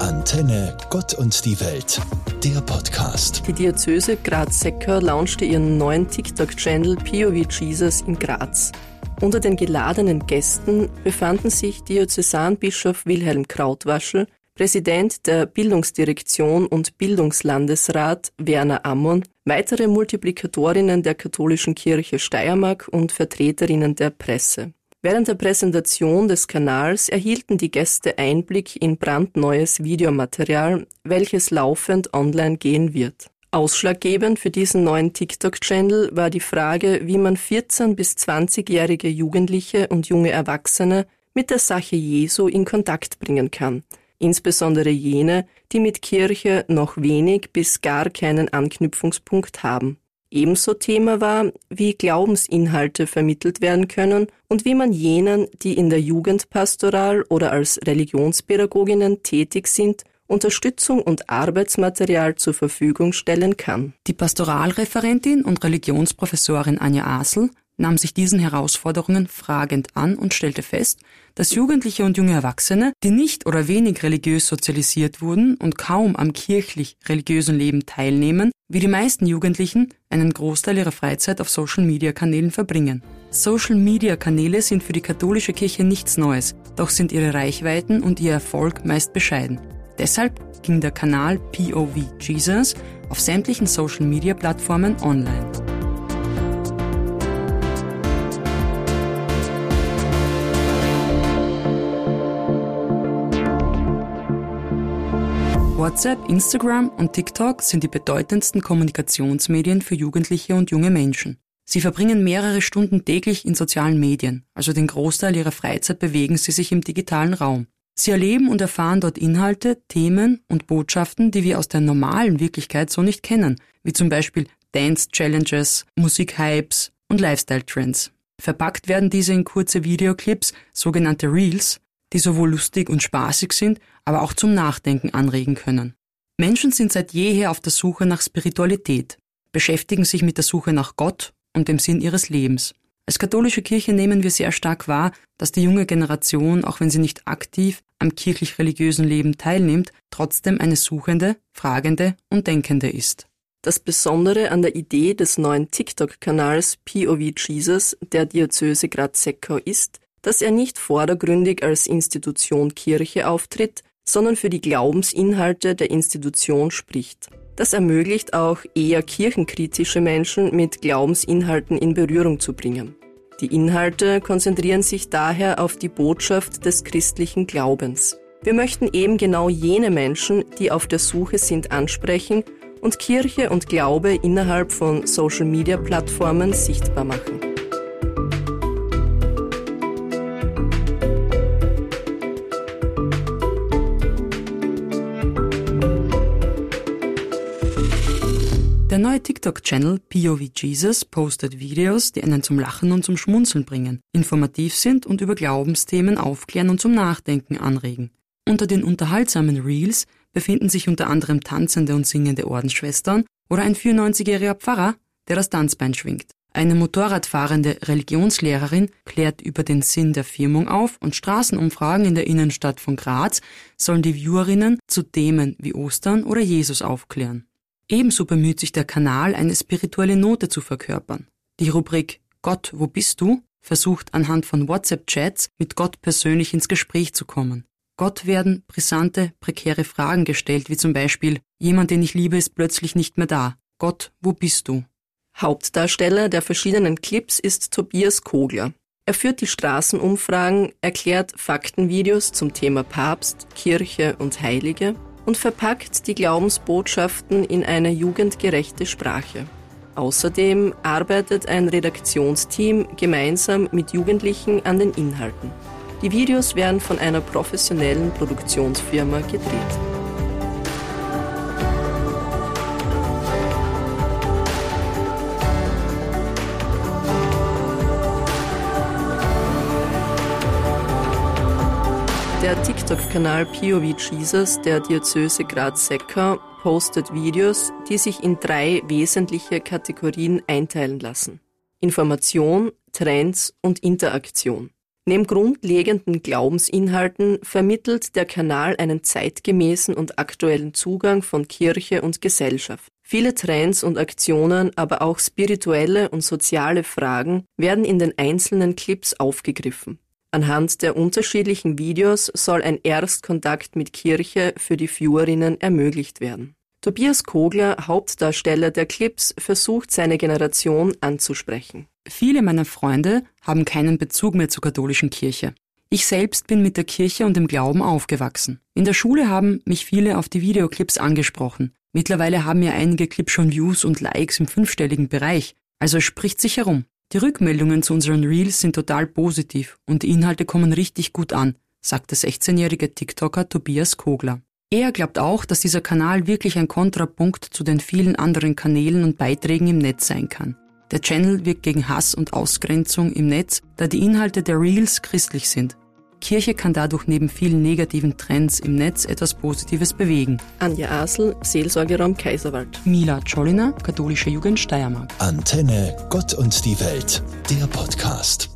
Antenne Gott und die Welt, der Podcast. Die Diözese Graz-Secker launchte ihren neuen TikTok-Channel POV Jesus in Graz. Unter den geladenen Gästen befanden sich Diözesanbischof Wilhelm Krautwaschel, Präsident der Bildungsdirektion und Bildungslandesrat Werner Ammon, weitere Multiplikatorinnen der katholischen Kirche Steiermark und Vertreterinnen der Presse. Während der Präsentation des Kanals erhielten die Gäste Einblick in brandneues Videomaterial, welches laufend online gehen wird. Ausschlaggebend für diesen neuen TikTok-Channel war die Frage, wie man 14- bis 20-jährige Jugendliche und junge Erwachsene mit der Sache Jesu in Kontakt bringen kann, insbesondere jene, die mit Kirche noch wenig bis gar keinen Anknüpfungspunkt haben. Ebenso Thema war, wie Glaubensinhalte vermittelt werden können und wie man jenen, die in der Jugendpastoral oder als Religionspädagoginnen tätig sind, Unterstützung und Arbeitsmaterial zur Verfügung stellen kann. Die Pastoralreferentin und Religionsprofessorin Anja Asel nahm sich diesen Herausforderungen fragend an und stellte fest, dass Jugendliche und junge Erwachsene, die nicht oder wenig religiös sozialisiert wurden und kaum am kirchlich-religiösen Leben teilnehmen, wie die meisten Jugendlichen einen Großteil ihrer Freizeit auf Social-Media-Kanälen verbringen. Social-Media-Kanäle sind für die katholische Kirche nichts Neues, doch sind ihre Reichweiten und ihr Erfolg meist bescheiden. Deshalb ging der Kanal POV Jesus auf sämtlichen Social-Media-Plattformen online. WhatsApp, Instagram und TikTok sind die bedeutendsten Kommunikationsmedien für Jugendliche und junge Menschen. Sie verbringen mehrere Stunden täglich in sozialen Medien, also den Großteil ihrer Freizeit bewegen sie sich im digitalen Raum. Sie erleben und erfahren dort Inhalte, Themen und Botschaften, die wir aus der normalen Wirklichkeit so nicht kennen, wie zum Beispiel Dance-Challenges, Musikhypes und Lifestyle-Trends. Verpackt werden diese in kurze Videoclips, sogenannte Reels, die sowohl lustig und spaßig sind, aber auch zum Nachdenken anregen können. Menschen sind seit jeher auf der Suche nach Spiritualität, beschäftigen sich mit der Suche nach Gott und dem Sinn ihres Lebens. Als katholische Kirche nehmen wir sehr stark wahr, dass die junge Generation, auch wenn sie nicht aktiv am kirchlich-religiösen Leben teilnimmt, trotzdem eine suchende, fragende und denkende ist. Das Besondere an der Idee des neuen TikTok-Kanals POV Jesus der Diözese Graz-Seckau ist, dass er nicht vordergründig als Institution Kirche auftritt, sondern für die Glaubensinhalte der Institution spricht. Das ermöglicht auch eher kirchenkritische Menschen mit Glaubensinhalten in Berührung zu bringen. Die Inhalte konzentrieren sich daher auf die Botschaft des christlichen Glaubens. Wir möchten eben genau jene Menschen, die auf der Suche sind, ansprechen und Kirche und Glaube innerhalb von Social-Media-Plattformen sichtbar machen. Der neue TikTok-Channel POV Jesus postet Videos, die einen zum Lachen und zum Schmunzeln bringen, informativ sind und über Glaubensthemen aufklären und zum Nachdenken anregen. Unter den unterhaltsamen Reels befinden sich unter anderem tanzende und singende Ordensschwestern oder ein 94-jähriger Pfarrer, der das Tanzbein schwingt. Eine motorradfahrende Religionslehrerin klärt über den Sinn der Firmung auf und Straßenumfragen in der Innenstadt von Graz sollen die Viewerinnen zu Themen wie Ostern oder Jesus aufklären. Ebenso bemüht sich der Kanal, eine spirituelle Note zu verkörpern. Die Rubrik Gott, wo bist du? versucht anhand von WhatsApp-Chats mit Gott persönlich ins Gespräch zu kommen. Gott werden brisante, prekäre Fragen gestellt, wie zum Beispiel Jemand, den ich liebe, ist plötzlich nicht mehr da. Gott, wo bist du? Hauptdarsteller der verschiedenen Clips ist Tobias Kogler. Er führt die Straßenumfragen, erklärt Faktenvideos zum Thema Papst, Kirche und Heilige und verpackt die Glaubensbotschaften in eine jugendgerechte Sprache. Außerdem arbeitet ein Redaktionsteam gemeinsam mit Jugendlichen an den Inhalten. Die Videos werden von einer professionellen Produktionsfirma gedreht. Der TikTok-Kanal POV Jesus der Diözese Graz-Secker postet Videos, die sich in drei wesentliche Kategorien einteilen lassen. Information, Trends und Interaktion. Neben grundlegenden Glaubensinhalten vermittelt der Kanal einen zeitgemäßen und aktuellen Zugang von Kirche und Gesellschaft. Viele Trends und Aktionen, aber auch spirituelle und soziale Fragen werden in den einzelnen Clips aufgegriffen. Anhand der unterschiedlichen Videos soll ein Erstkontakt mit Kirche für die Viewerinnen ermöglicht werden. Tobias Kogler, Hauptdarsteller der Clips, versucht seine Generation anzusprechen. Viele meiner Freunde haben keinen Bezug mehr zur katholischen Kirche. Ich selbst bin mit der Kirche und dem Glauben aufgewachsen. In der Schule haben mich viele auf die Videoclips angesprochen. Mittlerweile haben mir einige Clips schon Views und Likes im fünfstelligen Bereich, also spricht sich herum. Die Rückmeldungen zu unseren Reels sind total positiv und die Inhalte kommen richtig gut an, sagt der 16-jährige TikToker Tobias Kogler. Er glaubt auch, dass dieser Kanal wirklich ein Kontrapunkt zu den vielen anderen Kanälen und Beiträgen im Netz sein kann. Der Channel wirkt gegen Hass und Ausgrenzung im Netz, da die Inhalte der Reels christlich sind. Kirche kann dadurch neben vielen negativen Trends im Netz etwas Positives bewegen. Anja Asel, Seelsorgeraum Kaiserwald. Mila Czolina, Katholische Jugend Steiermark. Antenne, Gott und die Welt, der Podcast.